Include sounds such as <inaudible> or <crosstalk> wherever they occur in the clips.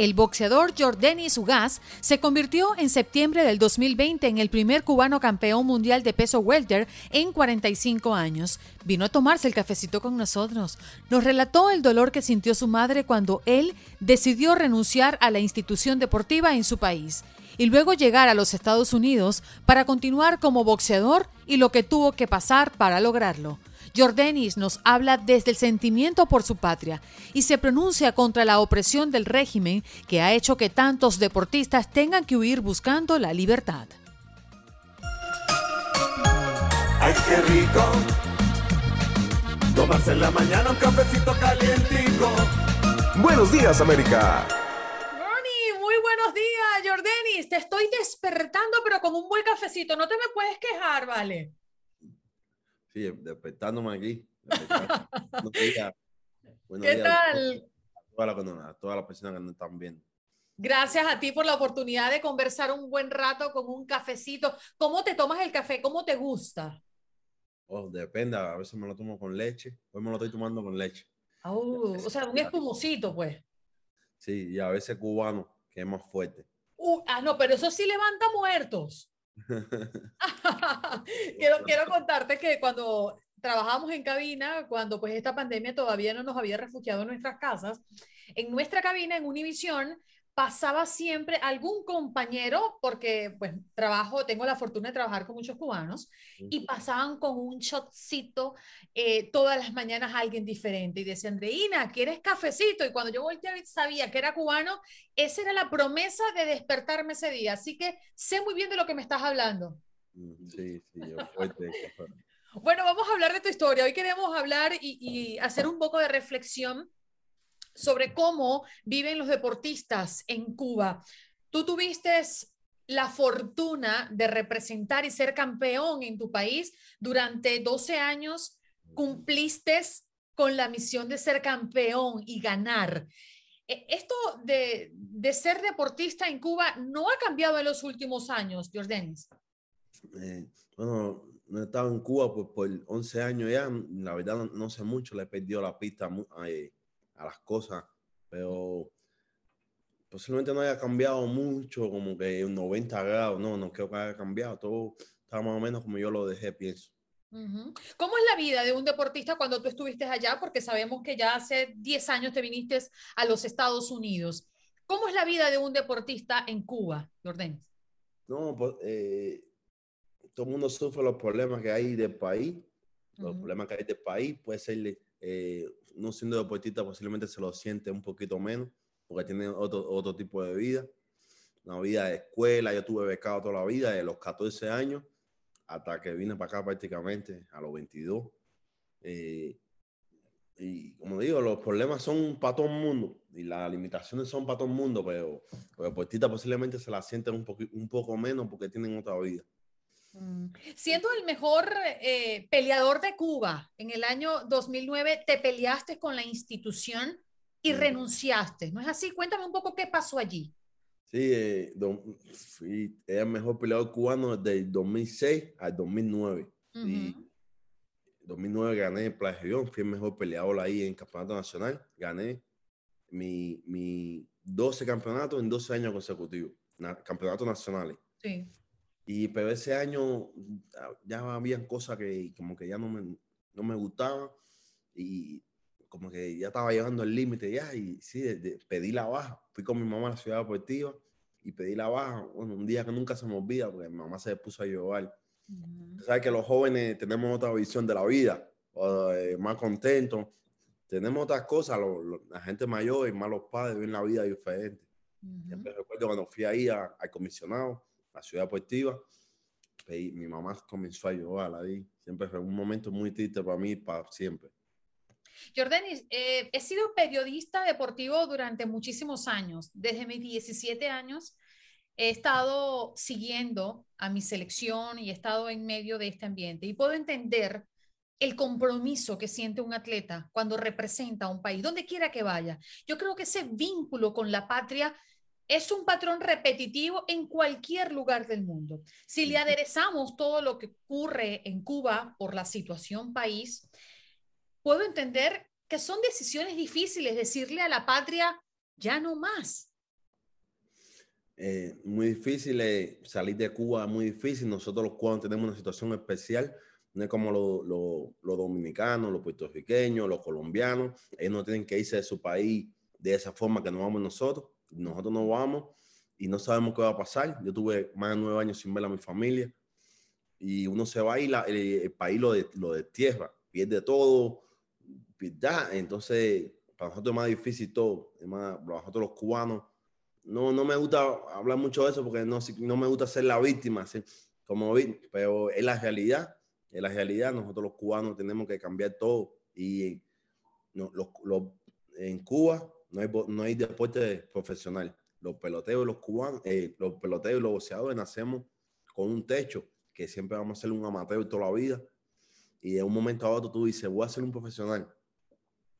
El boxeador Jordanis Ugas se convirtió en septiembre del 2020 en el primer cubano campeón mundial de peso welter en 45 años. Vino a tomarse el cafecito con nosotros. Nos relató el dolor que sintió su madre cuando él decidió renunciar a la institución deportiva en su país y luego llegar a los Estados Unidos para continuar como boxeador y lo que tuvo que pasar para lograrlo. Jordanis nos habla desde el sentimiento por su patria y se pronuncia contra la opresión del régimen que ha hecho que tantos deportistas tengan que huir buscando la libertad. ¡Ay, qué rico! Tomarse en la mañana un cafecito calientico. Buenos días, América. Ronnie, muy buenos días, Jordanis. Te estoy despertando, pero con un buen cafecito. No te me puedes quejar, ¿vale? Sí, despertándome aquí. <laughs> ¿Qué tal? A todas las personas que nos están viendo. Gracias a ti por la oportunidad de conversar un buen rato con un cafecito. ¿Cómo te tomas el café? ¿Cómo te gusta? Oh, depende, a veces me lo tomo con leche, hoy me lo estoy tomando con leche. Oh, o sea, un espumosito, pues. Sí, y a veces cubano, que es más fuerte. Uh, ah, no, pero eso sí levanta muertos. <laughs> <laughs> quiero, contarte que cuando trabajamos en cabina, cuando pues esta pandemia todavía no nos había refugiado en nuestras casas, en nuestra cabina en Univisión pasaba siempre algún compañero, porque pues trabajo, tengo la fortuna de trabajar con muchos cubanos, y pasaban con un shotcito eh, todas las mañanas alguien diferente y decía, Andreina, ¿quieres cafecito? Y cuando yo volteaba y sabía que era cubano, esa era la promesa de despertarme ese día. Así que sé muy bien de lo que me estás hablando. Sí, sí, yo <laughs> Bueno, vamos a hablar de tu historia. Hoy queremos hablar y, y hacer un poco de reflexión sobre cómo viven los deportistas en Cuba. Tú tuviste la fortuna de representar y ser campeón en tu país durante 12 años, cumpliste con la misión de ser campeón y ganar. E, esto de, ser deportista en Cuba no ha cambiado en los últimos años, Jordanis. Eh, bueno, no he estado en Cuba por, por 11 años ya, la verdad no, sé mucho, le he perdido la pista eh, a las cosas, pero posiblemente no haya cambiado mucho, como que un 90 grados, no, no creo que haya cambiado, todo está más o menos como yo lo dejé, pienso. ¿Cómo es la vida de un deportista cuando tú estuviste allá? Porque sabemos que ya hace 10 años te viniste a los Estados Unidos. ¿Cómo es la vida de un deportista en Cuba, Jordan? No, pues eh, todo el mundo sufre los problemas que hay del país, los problemas que hay del país, puede ser eh, no siendo deportista posiblemente se lo siente un poquito menos, porque tiene otro, otro tipo de vida. Una vida de escuela, yo tuve becado toda la vida, de los 14 años hasta que vine para acá prácticamente a los 22. Eh, y como digo, los problemas son para todo el mundo y las limitaciones son para todo el mundo, pero los deportistas posiblemente se la sienten un, un poco menos porque tienen otra vida. Mm. Siendo el mejor eh, peleador de Cuba en el año 2009, te peleaste con la institución y renunciaste, ¿no es así? Cuéntame un poco qué pasó allí. Sí, eh, fui el mejor peleador cubano desde el 2006 al 2009. Y 2009 gané el Playa fui el mejor peleador ahí en campeonato nacional. Gané mi, mi 12 campeonatos en 12 años consecutivos, campeonatos nacionales. Sí. Y pero ese año ya habían cosas que como que ya no me, no me gustaban y como que ya estaba llegando al límite ya y sí, pedí la baja. Fui con mi mamá a la ciudad deportiva y pedí la baja. Bueno, un día que nunca se me olvida porque mi mamá se puso a llorar. Sabes que los jóvenes tenemos otra visión de la vida, eh, más contentos. Tenemos otras cosas, la gente mayor y más los padres ven la vida diferente. Siempre recuerdo cuando fui ahí al comisionado la ciudad deportiva. mi mamá comenzó a llorar ahí. Siempre fue un momento muy triste para mí, para siempre. Jordanis, eh, he sido periodista deportivo durante muchísimos años. Desde mis 17 años he estado siguiendo a mi selección y he estado en medio de este ambiente y puedo entender el compromiso que siente un atleta cuando representa a un país, donde quiera que vaya. Yo creo que ese vínculo con la patria es un patrón repetitivo en cualquier lugar del mundo. Si le aderezamos todo lo que ocurre en Cuba por la situación país, puedo entender que son decisiones difíciles, decirle a la patria, ya no más. Eh, muy difícil eh, salir de Cuba, muy difícil. Nosotros los cubanos tenemos una situación especial, no es como los dominicanos, los puertorriqueños, los colombianos. Ellos no tienen que irse de su país de esa forma que nos vamos nosotros. Nosotros nos vamos y no sabemos qué va a pasar. Yo tuve más de nueve años sin ver a mi familia y uno se va y la, el, país lo, de, lo destierra, pierde todo, entonces, para nosotros es más difícil todo. Es más, para nosotros los cubanos, no, no me gusta hablar mucho de eso porque no, no me gusta ser la víctima, como pero es la realidad. Es la realidad. Nosotros los cubanos tenemos que cambiar todo. Y no, los, los, en Cuba no hay, no hay deporte profesional. Los peloteos, los cubanos, eh, los peloteos y los boxeadores nacemos con un techo que siempre vamos a ser un amateur toda la vida. Y de un momento a otro tú dices, voy a ser un profesional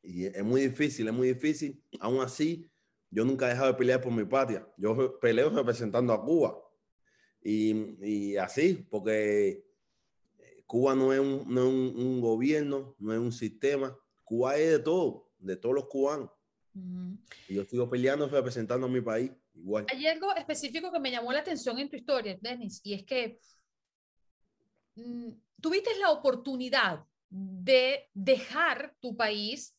y es muy difícil, es muy difícil. Aún así, yo nunca he dejado de pelear por mi patria. Yo peleo representando a Cuba. Y, y así, porque Cuba no es, un, no es un, gobierno, no es un sistema. Cuba es de todo, de todos los cubanos. Y yo sigo peleando representando a mi país igual. Hay algo específico que me llamó la atención en tu historia, Denis, y es que mm, tuviste la oportunidad de dejar tu país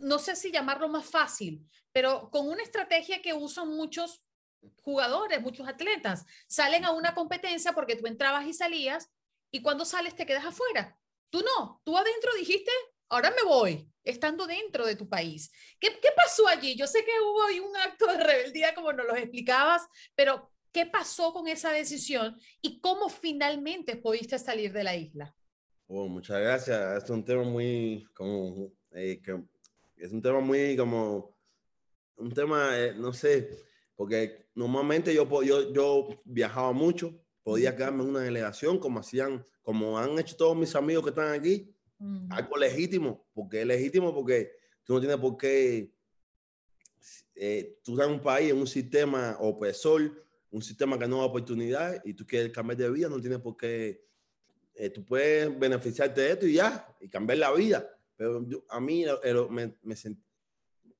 no sé si llamarlo más fácil, pero con una estrategia que usan muchos jugadores, muchos atletas. Salen a una competencia porque tú entrabas y salías y cuando sales te quedas afuera. Tú no, tú adentro dijiste, ahora me voy, estando dentro de tu país. ¿Qué, pasó allí? Yo sé que hubo ahí un acto de rebeldía como nos lo explicabas, pero ¿qué pasó con esa decisión y cómo finalmente pudiste salir de la isla? Oh, muchas gracias. Es un tema muy como, eh, es un tema muy como, un tema, eh, no sé, porque normalmente yo, yo, yo viajaba mucho, podía quedarme en una delegación como hacían, como han hecho todos mis amigos que están aquí, algo legítimo, porque es legítimo porque tú no tienes por qué, eh, tú estás en un país, en un sistema opresor, un sistema que no da oportunidad y tú quieres cambiar de vida, no tienes por qué, eh, tú puedes beneficiarte de esto y ya, y cambiar la vida. Pero a mí me, me sentí,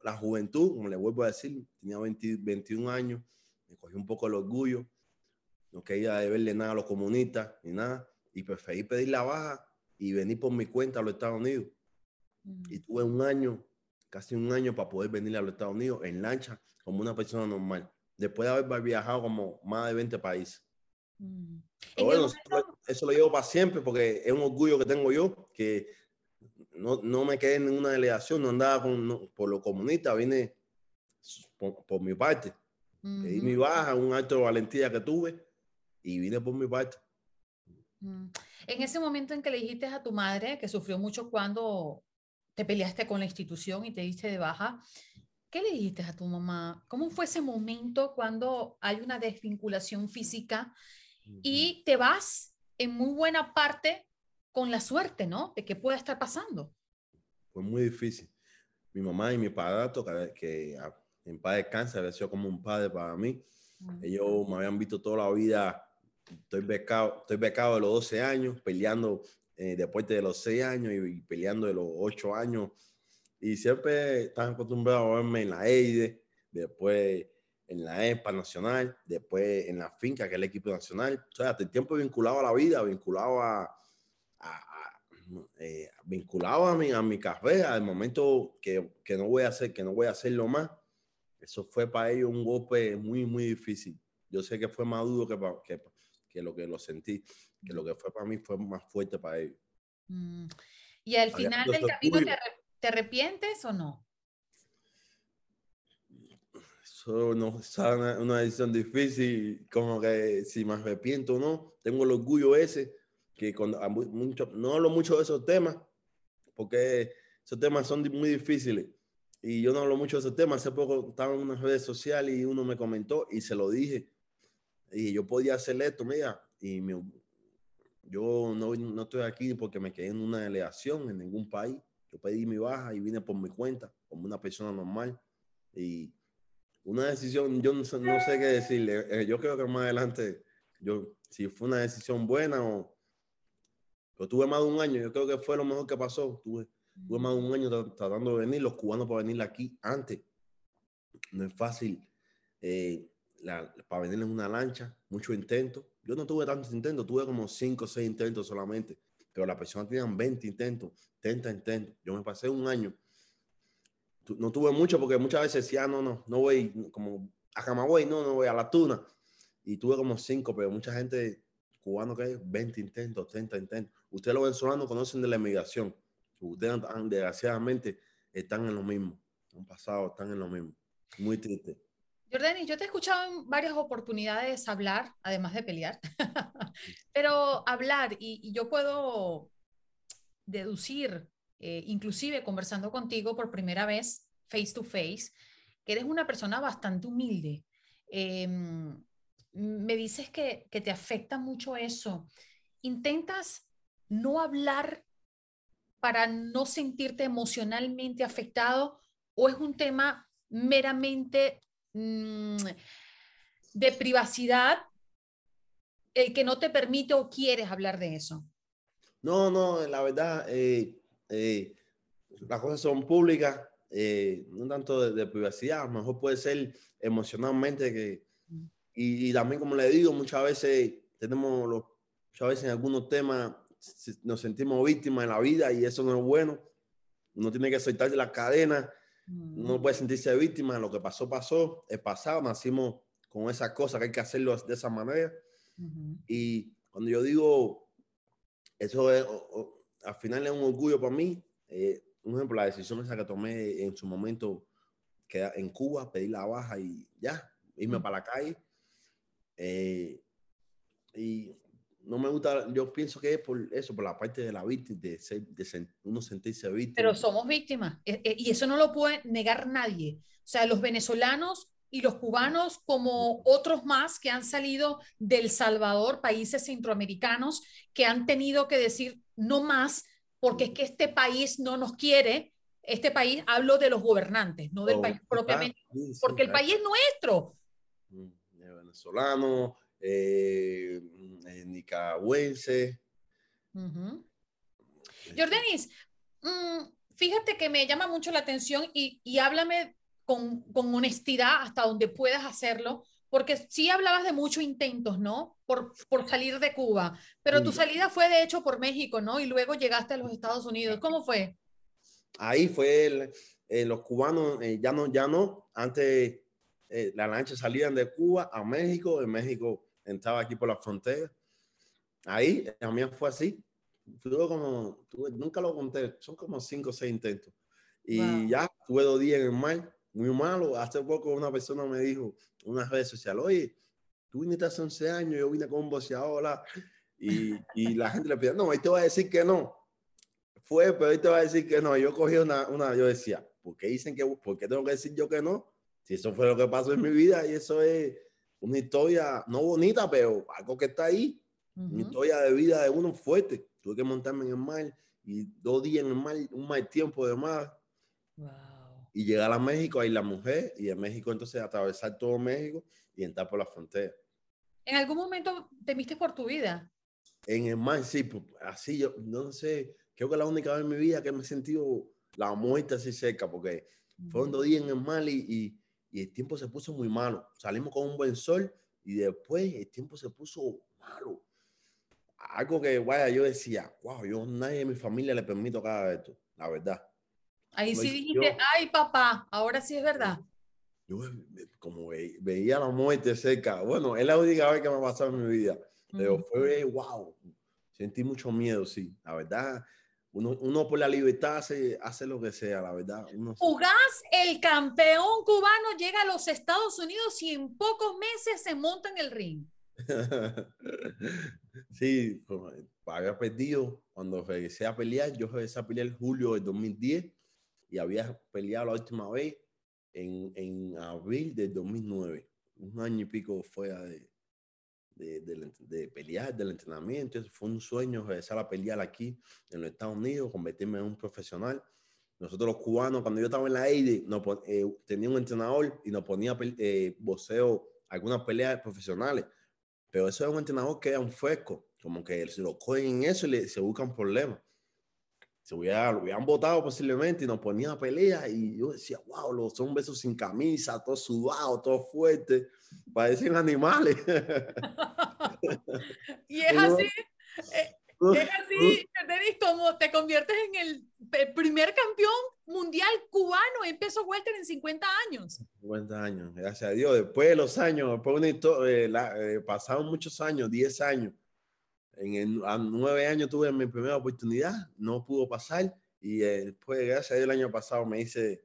la juventud, como le vuelvo a decir, tenía 21 años, me cogí un poco el orgullo, no quería deberle nada a los comunistas ni nada, y preferí pedir la baja y venir por mi cuenta a los Estados Unidos. Mm. Y tuve un año, casi un año para poder venir a los Estados Unidos en lancha como una persona normal, después de haber viajado como más de 20 países. Mm. Bueno, eso lo llevo para siempre porque es un orgullo que tengo yo, que no, no me quedé en ninguna delegación, no andaba con, por lo comunista, vine por, mi parte. y mi baja, un acto de valentía que tuve y vine por mi parte. En ese momento en que le dijiste a tu madre, que sufrió mucho cuando te peleaste con la institución y te diste de baja, ¿qué le dijiste a tu mamá? ¿Cómo fue ese momento cuando hay una desvinculación física y te vas en muy buena parte con la suerte, ¿no? De que pueda estar pasando. Fue muy difícil. Mi mamá y mi padrastro, que en paz descansa, había sido como un padre para mí. Ellos me habían visto toda la vida. Estoy becado, estoy becado de los 12 años, peleando eh, de los 6 años y, peleando de los 8 años. Y siempre estaban acostumbrados a verme en la EIDE, después en la ESPA nacional, después en la finca, que es el equipo nacional. O sea, hasta el tiempo vinculado a la vida, vinculado a, eh, vinculado a mi, a mi carrera, al momento que, que, no voy a hacer, que no voy a hacerlo más, eso fue para ellos un golpe muy, muy difícil. Yo sé que fue más duro que, que, que lo que lo sentí, que lo que fue para mí fue más fuerte para ellos. Mm. ¿Y al final del camino te, arrepientes o no? Eso no es una, una decisión difícil, como que si me arrepiento o no, tengo el orgullo ese que cuando mucho, no hablo mucho de esos temas, porque esos temas son muy difíciles. Y yo no hablo mucho de esos temas. Hace poco estaba en unas redes sociales y uno me comentó y se lo dije. Y yo podía hacer esto, mira, y yo no, no estoy aquí porque me quedé en una delegación en ningún país. Yo pedí mi baja y vine por mi cuenta, como una persona normal. Y una decisión, yo no sé, qué decirle. Eh, yo creo que más adelante, yo, si fue una decisión buena o... Pero tuve más de un año, yo creo que fue lo mejor que pasó. Tuve, tuve más de un año tratando de venir, los cubanos para venir aquí antes. No es fácil eh, para venir en una lancha, mucho intento. Yo no tuve tantos intentos, tuve como 5 o 6 intentos solamente, pero las personas tenían 20 intentos, 30 intentos. Yo me pasé un año no tuve mucho porque muchas veces decía, ah, no, no, no voy como a Camagüey, no, no voy a la tuna. Y tuve como cinco, pero mucha gente cubano que hay 20 intentos, 30 intentos. Ustedes los venezolanos conocen de la emigración. Ustedes desgraciadamente están en lo mismo. Han pasado, están en lo mismo. Muy triste. Jordani, yo te he escuchado en varias oportunidades hablar, además de pelear, <laughs> pero hablar y, y yo puedo deducir eh, inclusive conversando contigo por primera vez, face to face, que eres una persona bastante humilde. Em, me dices que, que te afecta mucho eso. ¿Intentas no hablar para no sentirte emocionalmente afectado o es un tema meramente de privacidad el que no te permite o quieres hablar de eso? No, no, la verdad, eh, eh, las cosas son públicas, eh, no tanto de, privacidad, a lo mejor puede ser emocionalmente que, y, también como le digo, muchas veces tenemos los, muchas veces en algunos temas nos sentimos víctimas en la vida y eso no es bueno. Uno tiene que soltar de la cadena, uno puede sentirse víctima, lo que pasó, pasó, es pasado, nacimos con esas cosas que hay que hacerlo de esa manera. Y cuando yo digo, eso es, al final es un orgullo para mí. Eh, un ejemplo, la decisión esa que tomé en su momento que en Cuba, pedir la baja y ya, irme para la calle. Eh, y no me gusta, yo pienso que es por eso, por la parte de la víctima, de, ser, de uno sentirse víctima. Pero somos víctimas e, e, y eso no lo puede negar nadie. O sea, los venezolanos y los cubanos, como otros más que han salido del Salvador, países centroamericanos, que han tenido que decir, no más, porque es que este país no nos quiere. Este país, hablo de los gobernantes, no del oh, país propiamente, porque el país es nuestro. Mm, venezolano, eh, eh, nicaragüense. Jordanis, mm, fíjate que me llama mucho la atención y, y háblame con, con, honestidad hasta donde puedas hacerlo porque sí hablabas de muchos intentos, ¿no? Por, por salir de Cuba, pero tu salida fue de hecho por México, ¿no? Y luego llegaste a los Estados Unidos. ¿Cómo fue? Ahí fue eh, los cubanos, eh, ya no, ya no, antes eh, las lanchas salían de Cuba a México, en México entraba aquí por la frontera. Ahí, mí fue así. Tuve como, tuve, nunca lo conté, son como cinco o seis intentos. Y ya tuve dos días en el mar muy malo. Hace poco una persona me dijo, una red social, oye, tú viniste hace 11 años, yo vine con un boxeador, y, y la gente le pide, no, ahí te va a decir que no. Fue, pero ahí te va a decir que no. Yo cogí una, una yo decía, ¿por qué dicen que, por qué tengo que decir yo que no? Si eso fue lo que pasó en mi vida y eso es una historia, no bonita, pero algo que está ahí, una historia de vida de uno fuerte. Tuve que montarme en el mar y dos días en el mar, un mal tiempo de mar. Wow y llegar a México, ahí la mujer, y en México entonces atravesar todo México y entrar por la frontera. ¿En algún momento temiste por tu vida? En el mar, sí, pues, así yo, no sé, creo que la única vez en mi vida que me he sentido la muerte así cerca, porque fueron dos días en el mar y, y, el tiempo se puso muy malo. Salimos con un buen sol y después el tiempo se puso malo. Algo que, vaya, yo decía, wow, yo nadie de mi familia le permito que haga esto, la verdad. Ahí sí dijiste, ay papá, ahora sí es verdad. Yo como veía la muerte cerca, bueno, es la única vez que me ha pasado en mi vida, pero fue wow, sentí mucho miedo, sí, la verdad. Uno, uno por la libertad hace, hace lo que sea, la verdad. Uno... el campeón cubano, llega a los Estados Unidos y en pocos meses se monta en el ring. <laughs> sí, pues, había perdido cuando regresé a pelear. Yo regresé a pelear en julio del 2010 y había peleado la última vez en, en abril del 2009. Un año y pico fuera de, de, de, de, pelear, del entrenamiento. Fue un sueño regresar a pelear aquí en los Estados Unidos, convertirme en un profesional. Nosotros los cubanos, cuando yo estaba en la AIDE, eh, tenía un entrenador y nos ponía eh, boxeo, algunas peleas profesionales. Pero eso es un entrenador que era un fresco, como que se lo cogen en eso y le, se buscan problemas. Se hubiera, lo hubieran votado posiblemente y nos ponían a pelear y yo decía, wow, los hombres sin camisa, todos sudados, todos fuertes, parecen animales. <laughs> y es así, eh, es así, Denis, como te conviertes en el primer campeón mundial cubano en peso welter en 50 años. 50 años, gracias a Dios. Después de los años, después de eh, eh, pasaron muchos años, 10 años. En el, a nueve años tuve mi primera oportunidad, no pudo pasar y eh, después, gracias a Dios, el año pasado me hice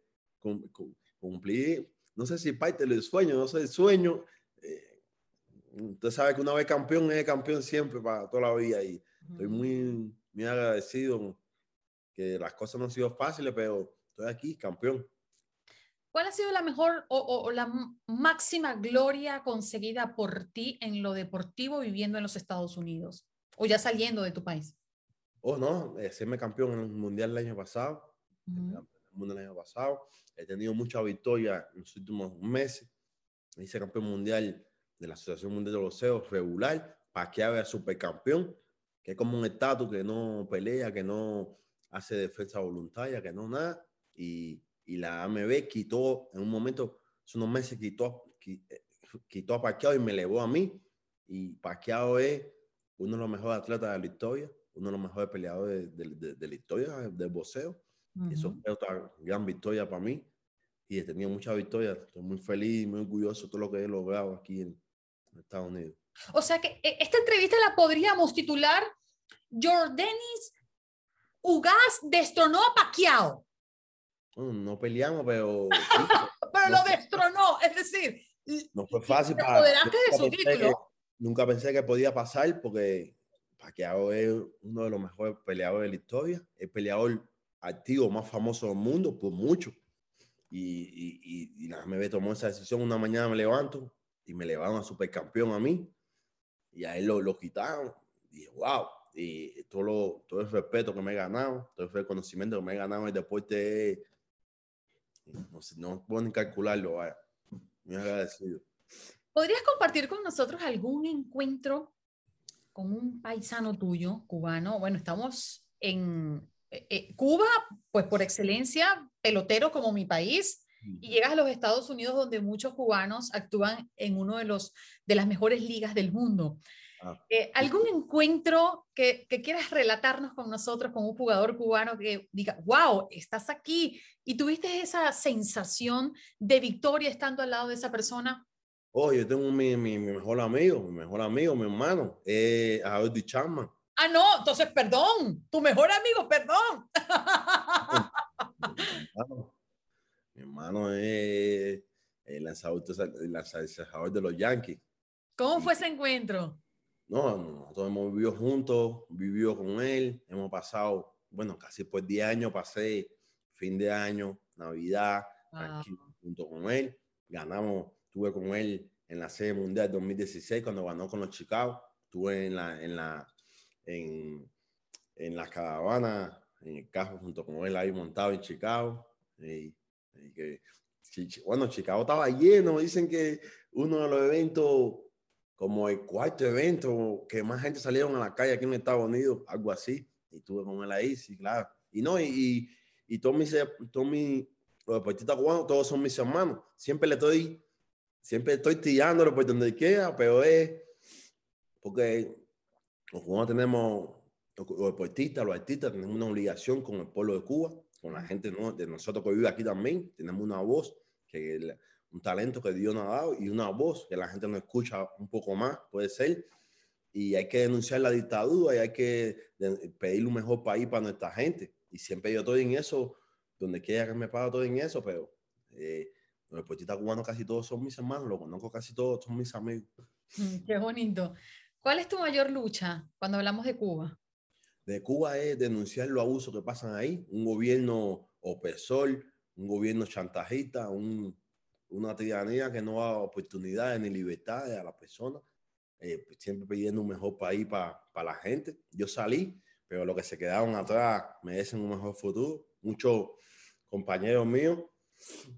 cumplir, no sé si parte del sueño, no sé, el sueño. Eh, usted sabe que una vez campeón es campeón siempre para toda la vida y estoy muy, muy agradecido que las cosas no han sido fáciles, pero estoy aquí, campeón. ¿Cuál ha sido la mejor o, o, la máxima gloria conseguida por ti en lo deportivo viviendo en los Estados Unidos o ya saliendo de tu país? Oh, no, serme campeón en el Mundial el año pasado, uh -huh. el Mundial el año pasado. He tenido mucha victoria en los últimos meses. Hice campeón mundial de la Asociación Mundial de Boxeo regular, Pacquiao era supercampeón, que es como un estatus que no pelea, que no hace defensa voluntaria, que no nada. Y, y la AMB quitó, en un momento, hace unos meses, quitó, quitó a Pacquiao y me elevó a mí. Y Pacquiao es uno de los mejores atletas de la historia, uno de los mejores peleadores de, de, de la historia del boxeo. Uh -huh. Eso fue otra gran victoria para mí. Y he tenido muchas victorias. Estoy muy feliz, muy orgulloso de todo lo que he logrado aquí en Estados Unidos. O sea que esta entrevista la podríamos titular Jordanis Ugas destronó a Pacquiao. No, no peleamos, pero... <laughs> pero lo destronó, es decir... No fue fácil para... apoderaste de su título. Nunca pensé que podía pasar porque Pacquiao es uno de los mejores peleadores de la historia, el peleador activo más famoso del mundo por mucho. Y, y, y, y nada, me tomó esa decisión. Una mañana me levanto y me levantan a supercampeón a mí. Y a él lo, lo quitaron. Y dije, wow. Y todo, lo, todo el respeto que me he ganado, todo el reconocimiento que me he ganado en el deporte, no, sé, no puedo ni calcularlo. Vaya. Muy agradecido. ¿Podrías compartir con nosotros algún encuentro con un paisano tuyo, cubano? Bueno, estamos en eh, eh, Cuba, pues por excelencia, pelotero como mi país, y llegas a los Estados Unidos donde muchos cubanos actúan en uno de los de las mejores ligas del mundo. Ah. Eh, ¿Algún encuentro que, que, quieras relatarnos con nosotros, con un jugador cubano que diga, wow, estás aquí y tuviste esa sensación de victoria estando al lado de esa persona? Oh, yo tengo mi, mi, mi mejor amigo, mi mejor amigo, mi hermano, eh, Javier Chapman. Ah, no, entonces perdón, tu mejor amigo, perdón. <laughs> Mi hermano es el lanzador, el lanzador de los Yankees. ¿Cómo fue ese encuentro? No, nosotros hemos vivido juntos, vivido con él, hemos pasado, bueno, casi por 10 años pasé fin de año, Navidad, wow. aquí junto con él. Ganamos, estuve con él en la Serie Mundial 2016 cuando ganó con los Chicago. Estuve en la, en la, en, en la caravana, en el carro junto con él ahí montado en Chicago. Y, y que, bueno, Chicago estaba lleno. Dicen que uno de los eventos, como el cuarto evento, que más gente salieron a la calle aquí en Estados Unidos, algo así. Y estuve con él ahí, sí, claro. Y no, y, y, y todos mis, los deportistas cubanos, todos son mis hermanos. Siempre le estoy, siempre estoy tirándolo por donde quiera, pero es porque los cubanos tenemos, los deportistas, los artistas, tenemos una obligación con el pueblo de Cuba, con la gente de nosotros que vive aquí también. Tenemos una voz, que un talento que Dios nos ha dado y una voz que la gente nos escucha un poco más, puede ser. Y hay que denunciar la dictadura y hay que pedir un mejor país para nuestra gente. Y siempre yo estoy en eso, donde quiera que me paro, estoy en eso, pero eh, los deportistas cubanos casi todos son mis hermanos, los conozco casi todos, son mis amigos. <laughs> Qué bonito. ¿Cuál es tu mayor lucha cuando hablamos de Cuba? De Cuba es denunciar los abusos que pasan ahí, un gobierno opresor, un gobierno chantajista, un, una tiranía que no da oportunidades ni libertades a las personas, eh, siempre pidiendo un mejor país para la gente. Yo salí, pero los que se quedaron atrás merecen un mejor futuro. Muchos compañeros míos,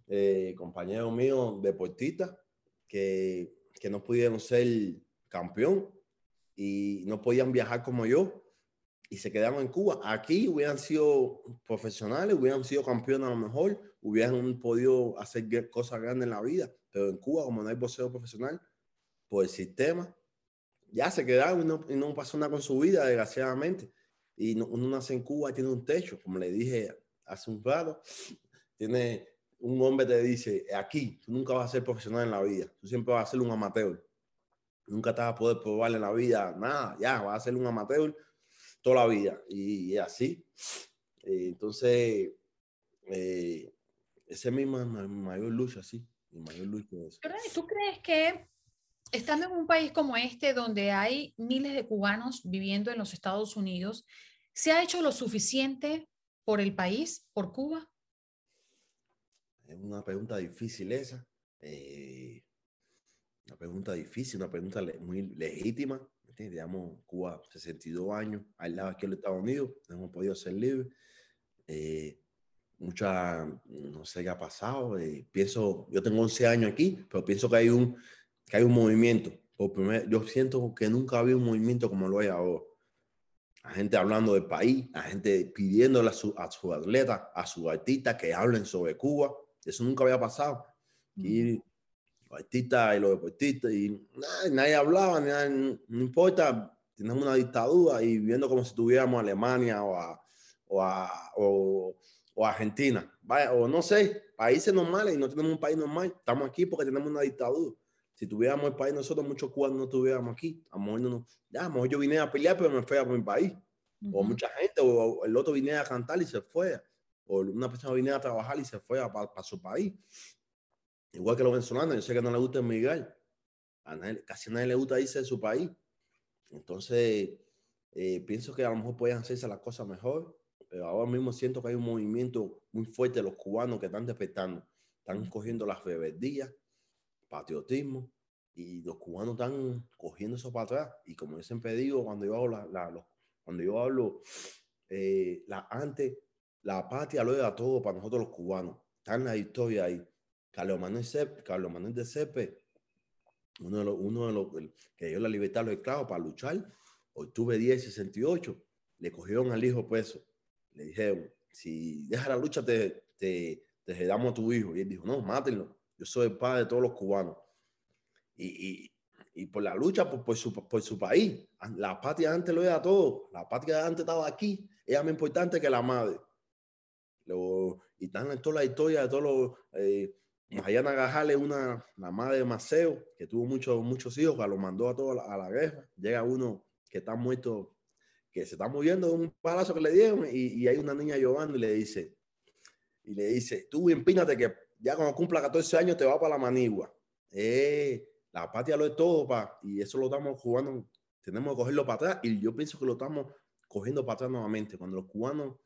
eh, compañeros míos deportistas, que, que no pudieron ser campeón y no podían viajar como yo y se quedaron en Cuba. Aquí hubieran sido profesionales, hubieran sido campeones a lo mejor, hubieran podido hacer cosas grandes en la vida, pero en Cuba, como no hay boxeo profesional, por el sistema, ya se quedaron y no, y no pasó nada con su vida, desgraciadamente. Y uno nace en Cuba y tiene un techo, como le dije hace un rato, tiene un hombre te dice, aquí, nunca vas a ser profesional en la vida, tú siempre vas a ser un amateur. Nunca te vas a poder probar en la vida nada, ya, vas a ser un amateur toda la vida. Y, así. Eh, entonces, eh, esa es mi, mayor lucha, sí. Mi mayor lucha es ¿Tú crees que estando en un país como este, donde hay miles de cubanos viviendo en los Estados Unidos, ¿se ha hecho lo suficiente por el país, por Cuba? Es una pregunta difícil esa. Eh, una pregunta difícil, una pregunta muy legítima. Digamos, Cuba, 62 años, al lado aquí en los Estados Unidos, no hemos podido ser libres. Eh, mucha, no sé qué ha pasado. Eh, pienso, yo tengo 11 años aquí, pero pienso que hay un, que hay un movimiento. Yo siento que nunca había un movimiento como lo hay ahora. La gente hablando del país, la gente pidiéndole a sus su atletas, a sus artistas que hablen sobre Cuba. Eso nunca había pasado. Y los artistas y los deportistas, y nadie, hablaba, no importa, tenemos una dictadura y viendo como si tuviéramos Alemania o a, o a, o, o Argentina, vaya, o no sé, países normales y no tenemos un país normal, estamos aquí porque tenemos una dictadura. Si tuviéramos el país nosotros, muchos cubanos no estuviéramos aquí. A lo mejor, no, ya, a lo mejor yo vine a pelear, pero me fui a mi país. O mucha gente, o, el otro vine a cantar y se fue. Una persona vine a trabajar y se fue para su país. Igual que los venezolanos, yo sé que no le gusta emigrar. A casi a nadie le gusta irse de su país. Entonces, eh, pienso que a lo mejor pueden hacerse las cosas mejor pero ahora mismo siento que hay un movimiento muy fuerte de los cubanos que están despertando, están cogiendo las rebeldías, patriotismo, y los cubanos están cogiendo eso para atrás. Y como yo siempre digo, cuando yo hablo, cuando yo hablo eh, la, antes, la patria lo era todo para nosotros los cubanos. Está en la historia ahí. Carlos Manuel, Carlos Manuel de Cepe, uno de los, uno de los que dio la libertad a los esclavos para luchar, octubre 10, 68, le cogieron al hijo preso le dijeron, si deja la lucha, te, te, te damos a tu hijo. Y él dijo, no, mátenlo. Yo soy el padre de todos los cubanos. Y, y, y por la lucha por, por, su, por, su, país. La patria antes lo era todo. La patria antes estaba aquí. Era más importante que la madre. Lo, y están en toda la historia de todos los... Eh, Gajales, una, la madre de Maceo, que tuvo muchos, muchos hijos, que lo mandó a todos a la guerra. Llega uno que está muerto que se está moviendo de un palazo que le dieron y, y, hay una niña llorando y le dice, y le dice, tú empínate que ya cuando cumpla 14 años te va para la manigua. Eh, la patria lo es todo, pa, y eso lo estamos jugando, tenemos que cogerlo para atrás y yo pienso que lo estamos cogiendo para atrás nuevamente. Cuando los cubanos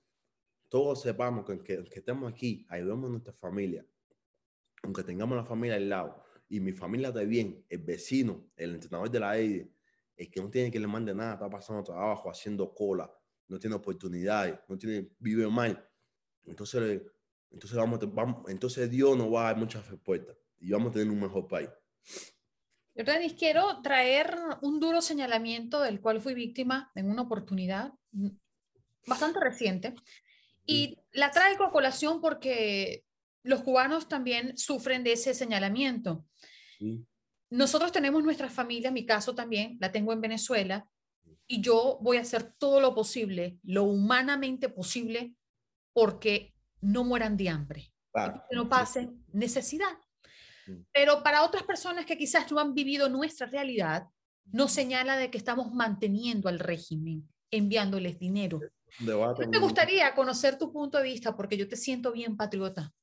todos sepamos que, que, que estemos aquí, ayudemos a nuestra familia, aunque tengamos la familia al lado, y mi familia está bien, el vecino, el entrenador de la AIDE, el que no tiene que le mande nada, está pasando trabajo, haciendo cola, no tiene oportunidades, no tiene, vive mal. Entonces, entonces, vamos, vamos, entonces Dios nos va a dar muchas respuestas y vamos a tener un mejor país. Yo, Denis, quiero traer un duro señalamiento del cual fui víctima en una oportunidad bastante reciente. Y la traigo a colación porque los cubanos también sufren de ese señalamiento. Nosotros tenemos nuestra familia, mi caso también, la tengo en Venezuela, y yo voy a hacer todo lo posible, lo humanamente posible, porque no mueran de hambre, que no pasen necesidad. Pero para otras personas que quizás no han vivido nuestra realidad, nos señala de que estamos manteniendo al régimen, enviándoles dinero. Me gustaría conocer tu punto de vista porque yo te siento bien patriota.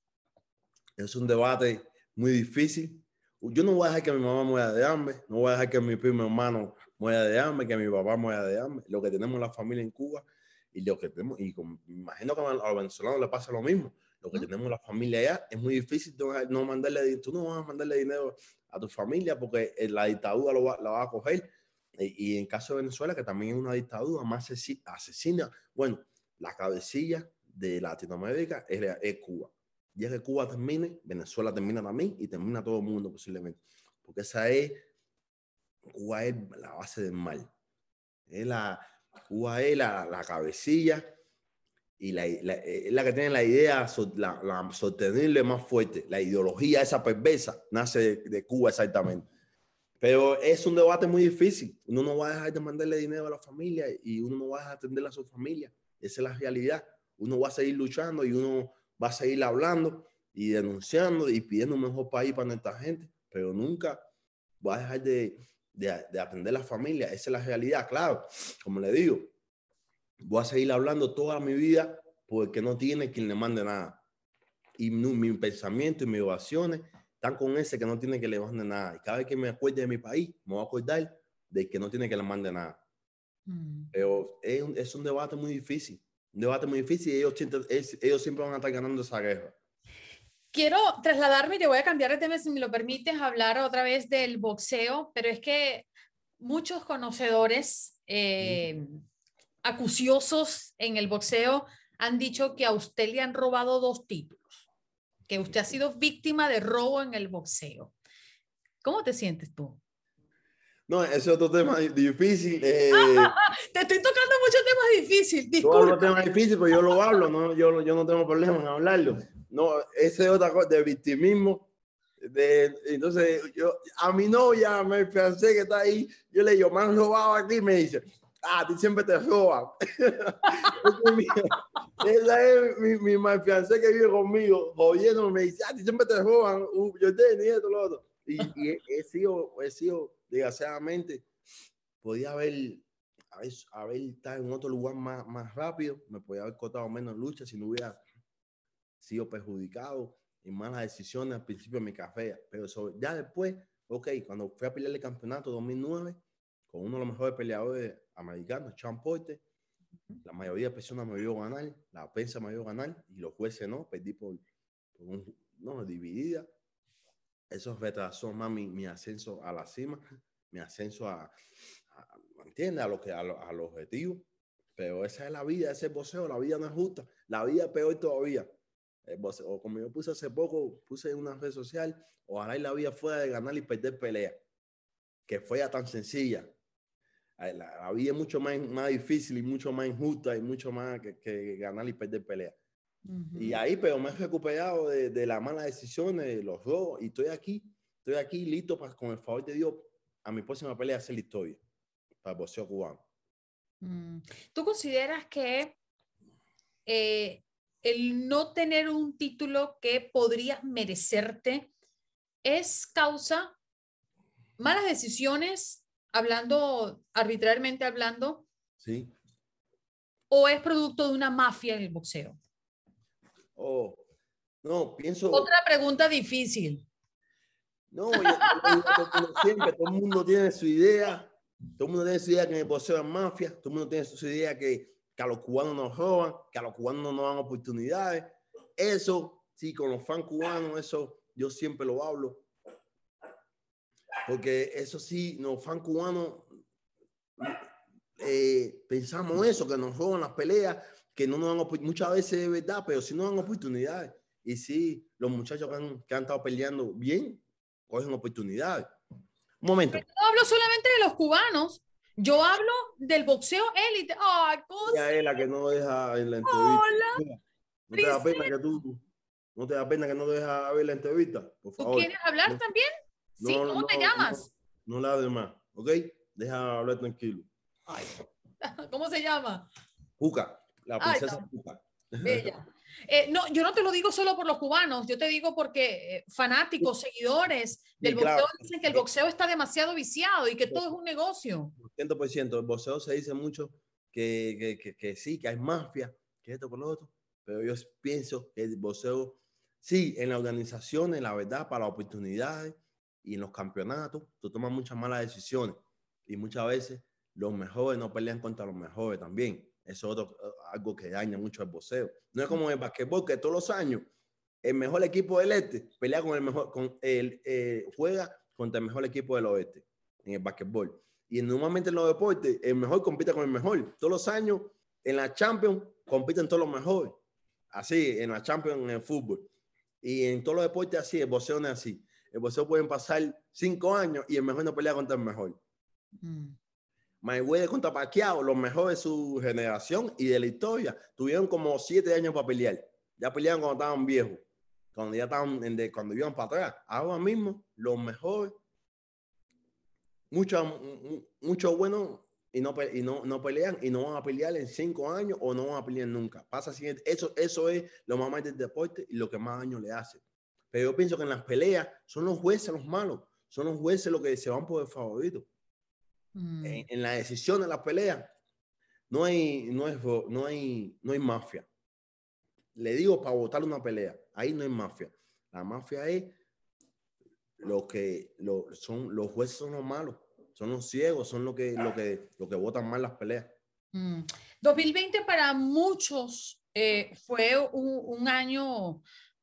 Es un debate muy difícil yo no voy a dejar que mi mamá muera de hambre, no voy a dejar que mi primo hermano muera de hambre, que mi papá muera de hambre. Lo que tenemos la familia en Cuba y lo que tenemos, y me imagino que a los venezolanos le pasa lo mismo. Lo que tenemos la familia allá es muy difícil no mandarle, tú no vas a mandarle dinero a tu familia porque eh, la dictadura lo va, la va a coger. Y, en caso de Venezuela, que también es una dictadura más asesina, bueno, la cabecilla de Latinoamérica es, es Cuba. Ya que Cuba termine, Venezuela termina también y termina todo el mundo posiblemente. Porque esa es, Cuba es la base del mal. Es la, Cuba es la, la cabecilla y la, es la que tiene la idea, la, la, sostenible más fuerte. La ideología esa perversa nace de, Cuba exactamente. Pero es un debate muy difícil. Uno no va a dejar de mandarle dinero a la familia y uno no va a de atender a su familia. Esa es la realidad. Uno va a seguir luchando y uno va a seguir hablando y denunciando y pidiendo un mejor país para nuestra gente, pero nunca va a dejar de, de, atender a la familia. Esa es la realidad, claro. Como le digo, voy a seguir hablando toda mi vida porque no tiene quien le mande nada. Y mi, pensamiento y mis oraciones están con ese que no tiene que le mande nada. Y cada vez que me acuerde de mi país, me voy a acordar de que no tiene que le mande nada. Mm. Pero es es un debate muy difícil un debate muy difícil y ellos, ellos siempre van a estar ganando esa guerra. Quiero trasladarme y te voy a cambiar de tema, si me lo permites, hablar otra vez del boxeo, pero es que muchos conocedores eh, acuciosos en el boxeo han dicho que a usted le han robado dos títulos, que usted ha sido víctima de robo en el boxeo. ¿Cómo te sientes tú? No, ese es otro tema difícil. Eh, <laughs> te estoy tocando muchos temas difíciles. Todos temas difíciles, pero yo lo hablo, ¿no? Yo, yo no tengo problema en hablarlo. No, ese es otra cosa de victimismo. De, entonces, yo, a mi novia, me pensé que está ahí, yo le digo, me han robado aquí, me dice, a ti siempre te roban. <laughs> Esa es mi, mi, mi fiancé que vive conmigo, jodiendo, me dice, ah, a ti siempre te roban, uh, yo te ni esto, lo otro. Y, y he, sido, he sido desgraciadamente, podía haber, haber, haber estado en otro lugar más, más rápido, me podía haber costado menos lucha si no hubiera sido perjudicado en malas decisiones al principio de mi café. Pero ya después, ok, cuando fui a pelear el campeonato 2009 con uno de los mejores peleadores americanos, Sean Porter, la mayoría de personas me vio ganar, la prensa me vio ganar y los jueces no, perdí por, un, no, dividida eso retrasó más mi, mi, ascenso a la cima, mi ascenso a, a ¿entiendes? A lo que a, lo, al objetivo. Pero esa es la vida, ese es boxeo, la vida no es justa, la vida es peor todavía. El o como yo puse hace poco, puse en una red social, ojalá y la vida fuera de ganar y perder pelea, que fuera tan sencilla. La, vida es mucho más, más difícil y mucho más injusta y mucho más que, que ganar y perder pelea. Y ahí, pero me he recuperado de, de las malas decisiones, de los robos, y estoy aquí, estoy aquí listo para, con el favor de Dios, a mi próxima pelea hacer la historia para el boxeo cubano. Mm. ¿Tú consideras que eh, el no tener un título que podrías merecerte es causa malas decisiones, hablando arbitrariamente hablando? Sí. ¿O es producto de una mafia en el boxeo? Oh, no, pienso. Otra pregunta difícil. No, siempre, todo el mundo tiene su idea. Todo el mundo tiene su idea que en el boxeo es mafia. Todo el mundo tiene su idea que, que a los cubanos nos roban, que a los cubanos no nos dan oportunidades. Eso, sí, con los fans cubanos, eso yo siempre lo hablo. Porque eso sí, los fans cubanos eh, pensamos eso, que nos roban las peleas, que no nos dan muchas veces de verdad, pero sí nos dan oportunidades. Y sí, los muchachos que han, que han estado peleando bien, cogen oportunidades. Un momento. no hablo solamente de los cubanos, yo hablo del boxeo élite. Ay, cosa. es la que no deja en la entrevista. Hola. No te da pena que tú, no te da pena que no deja ver la entrevista, por favor. ¿Tú quieres hablar también? Sí, ¿cómo te llamas? No, no, la más, ¿ok? Deja hablar tranquilo. Ay. <laughs> ¿Cómo se llama? Juca. La princesa Bella. <laughs> Eh, no, yo no te lo digo solo por los cubanos, yo te digo porque eh, fanáticos, seguidores del boxeo dicen que el boxeo está demasiado viciado y que todo es un negocio. 100%, el boxeo se dice mucho que, que, que, sí, que hay mafia, que esto con lo otro, pero yo pienso que el boxeo, sí, en la organización, en la verdad, para oportunidades, y en los campeonatos tú tomas muchas malas decisiones y muchas veces los mejores no pelean contra los mejores también. Eso es algo que daña mucho al boxeo. No es como en el basquetbol que todos los años el mejor equipo del este pelea con el mejor, con el, eh, juega contra el mejor equipo del oeste en el basquetbol. Y normalmente en los deportes, el mejor compite con el mejor. Todos los años en la Champions compiten todos los mejores. Así, en la Champions, en el fútbol. Y en todos los deportes así, el boxeo es así. El boxeo pueden pasar cinco años y el mejor no pelea contra el mejor. Mm. Mayweather contra Pacquiao, los mejores de su generación y de la historia, tuvieron como siete años para pelear. Ya pelearon cuando estaban viejos, cuando ya estaban, cuando iban para atrás. Ahora mismo, los mejores, muchos mucho buenos y, no, y no, no, pelean y no van a pelear en cinco años o no van a pelear nunca. Pasa siguiente. Eso, eso es lo más malo del deporte y lo que más daño le hace. Pero yo pienso que en las peleas son los jueces los malos, son los jueces los que se van por el favorito. Mm. En, la decisión de la pelea no hay, no, es, no, hay, no hay mafia. Le digo para votar una pelea, ahí no hay mafia. La mafia es lo que lo, son los jueces son los malos, son los ciegos, son los que, lo que, lo que votan mal las peleas. 2020 mm. para muchos eh, fue un, un, año,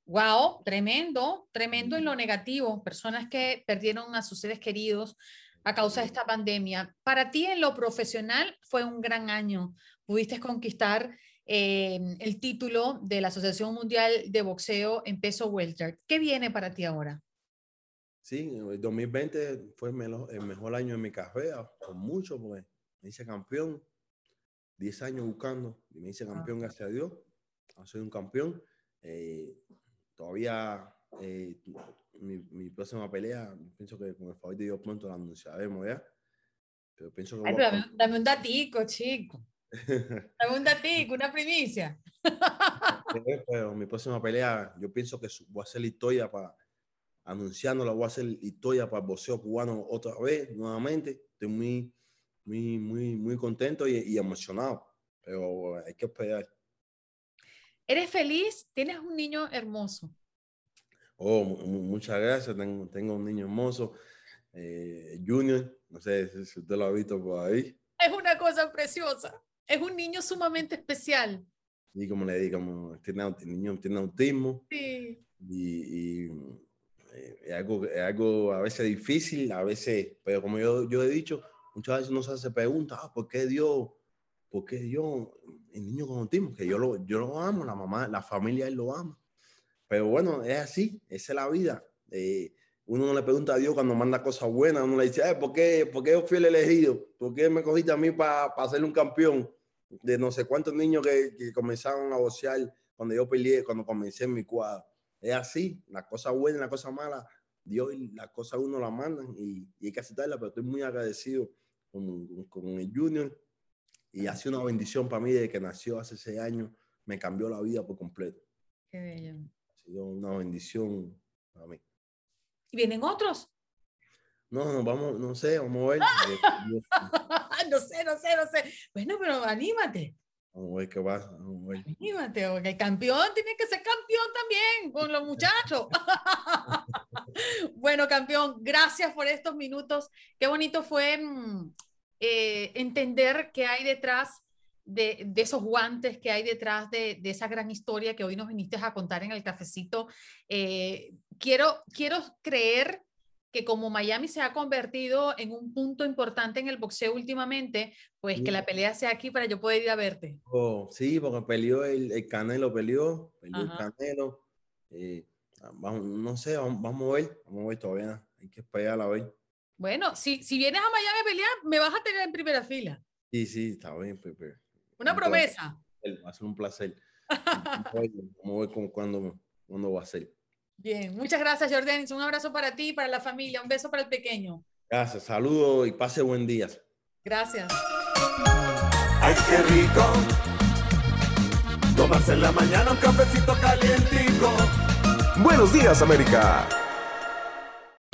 wow, tremendo, tremendo en lo negativo. Personas que perdieron a sus seres queridos, a causa de esta pandemia. Para ti en lo profesional fue un gran año. Pudiste conquistar eh, el título de la Asociación Mundial de Boxeo en peso welter. ¿Qué viene para ti ahora? Sí, el 2020 fue el mejor año de mi carrera, con mucho, porque me hice campeón, 10 años buscando, y me hice campeón, gracias a Dios. soy un campeón. Eh, todavía eh, mi, próxima pelea, pienso que con el favor de Dios pronto la anunciaremos ya. Pero pienso que. dame, un datico, chico. <laughs> dame un datico, una primicia. pero mi próxima pelea, yo pienso que voy a hacer historia para. Anunciándola, voy a hacer historia para el boxeo cubano otra vez, nuevamente. Estoy muy, muy, muy, muy contento y, y emocionado. Pero hay que esperar. ¿Eres feliz? Tienes un niño hermoso. Oh, muchas gracias. Tengo, tengo un niño hermoso, eh, Junior. No sé si usted lo ha visto por ahí. Es una cosa preciosa. Es un niño sumamente especial. Y como le digo, tiene, el niño tiene autismo. Sí. Y, eh, es, algo, es algo a veces difícil, a veces, pero como yo, yo he dicho, muchas veces uno se hace preguntas, ah, ¿por qué Dios, por qué Dios, el niño con autismo? Que yo lo, yo lo amo, la mamá, la familia, él lo ama. Pero bueno, es así, esa es la vida. Eh, uno no le pregunta a Dios cuando manda cosas buenas, uno le dice, ¿por, qué, ¿por qué yo fui el elegido? ¿Por qué me cogiste a mí para pa ser un campeón? De no sé cuántos niños que, que comenzaron a boxear cuando yo peleé, cuando comencé en mi cuadro. Es así, las cosas buenas, las cosas malas, Dios y las cosas uno las mandan y, y hay que aceptarlas, pero estoy muy agradecido con, con, el Junior y ha sido una bendición para mí desde que nació hace seis años, me cambió la vida por completo. Qué bello una bendición para mí. ¿Y vienen otros? No, no, vamos, no sé, vamos a ver. <laughs> no sé, no sé, no sé. Bueno, pero anímate. Vamos a ver qué pasa. Anímate, porque el campeón tiene que ser campeón también con los muchachos. <laughs> bueno, campeón, gracias por estos minutos. Qué bonito fue mm, eh, entender qué hay detrás de, esos guantes que hay detrás de, esa gran historia que hoy nos viniste a contar en el cafecito. Eh, quiero, quiero creer que como Miami se ha convertido en un punto importante en el boxeo últimamente, pues que la pelea sea aquí para yo poder ir a verte. Oh, sí, porque peleó el, Canelo, peleó, peleó el Canelo. Eh, vamos, no sé, vamos, a ver, vamos a ver todavía, hay que esperar a ver. Bueno, si, si vienes a Miami a pelear, me vas a tener en primera fila. Sí, sí, está bien, Pepe. Una promesa. Va a ser un placer. Vamos a ver cuándo, va a ser. Bien, muchas gracias, Jordanis. Un abrazo para ti y para la familia. Un beso para el pequeño. Gracias, saludos y pase buen día. Gracias. Ay, qué rico. Tomarse en la mañana un cafecito calientico. Buenos días, América.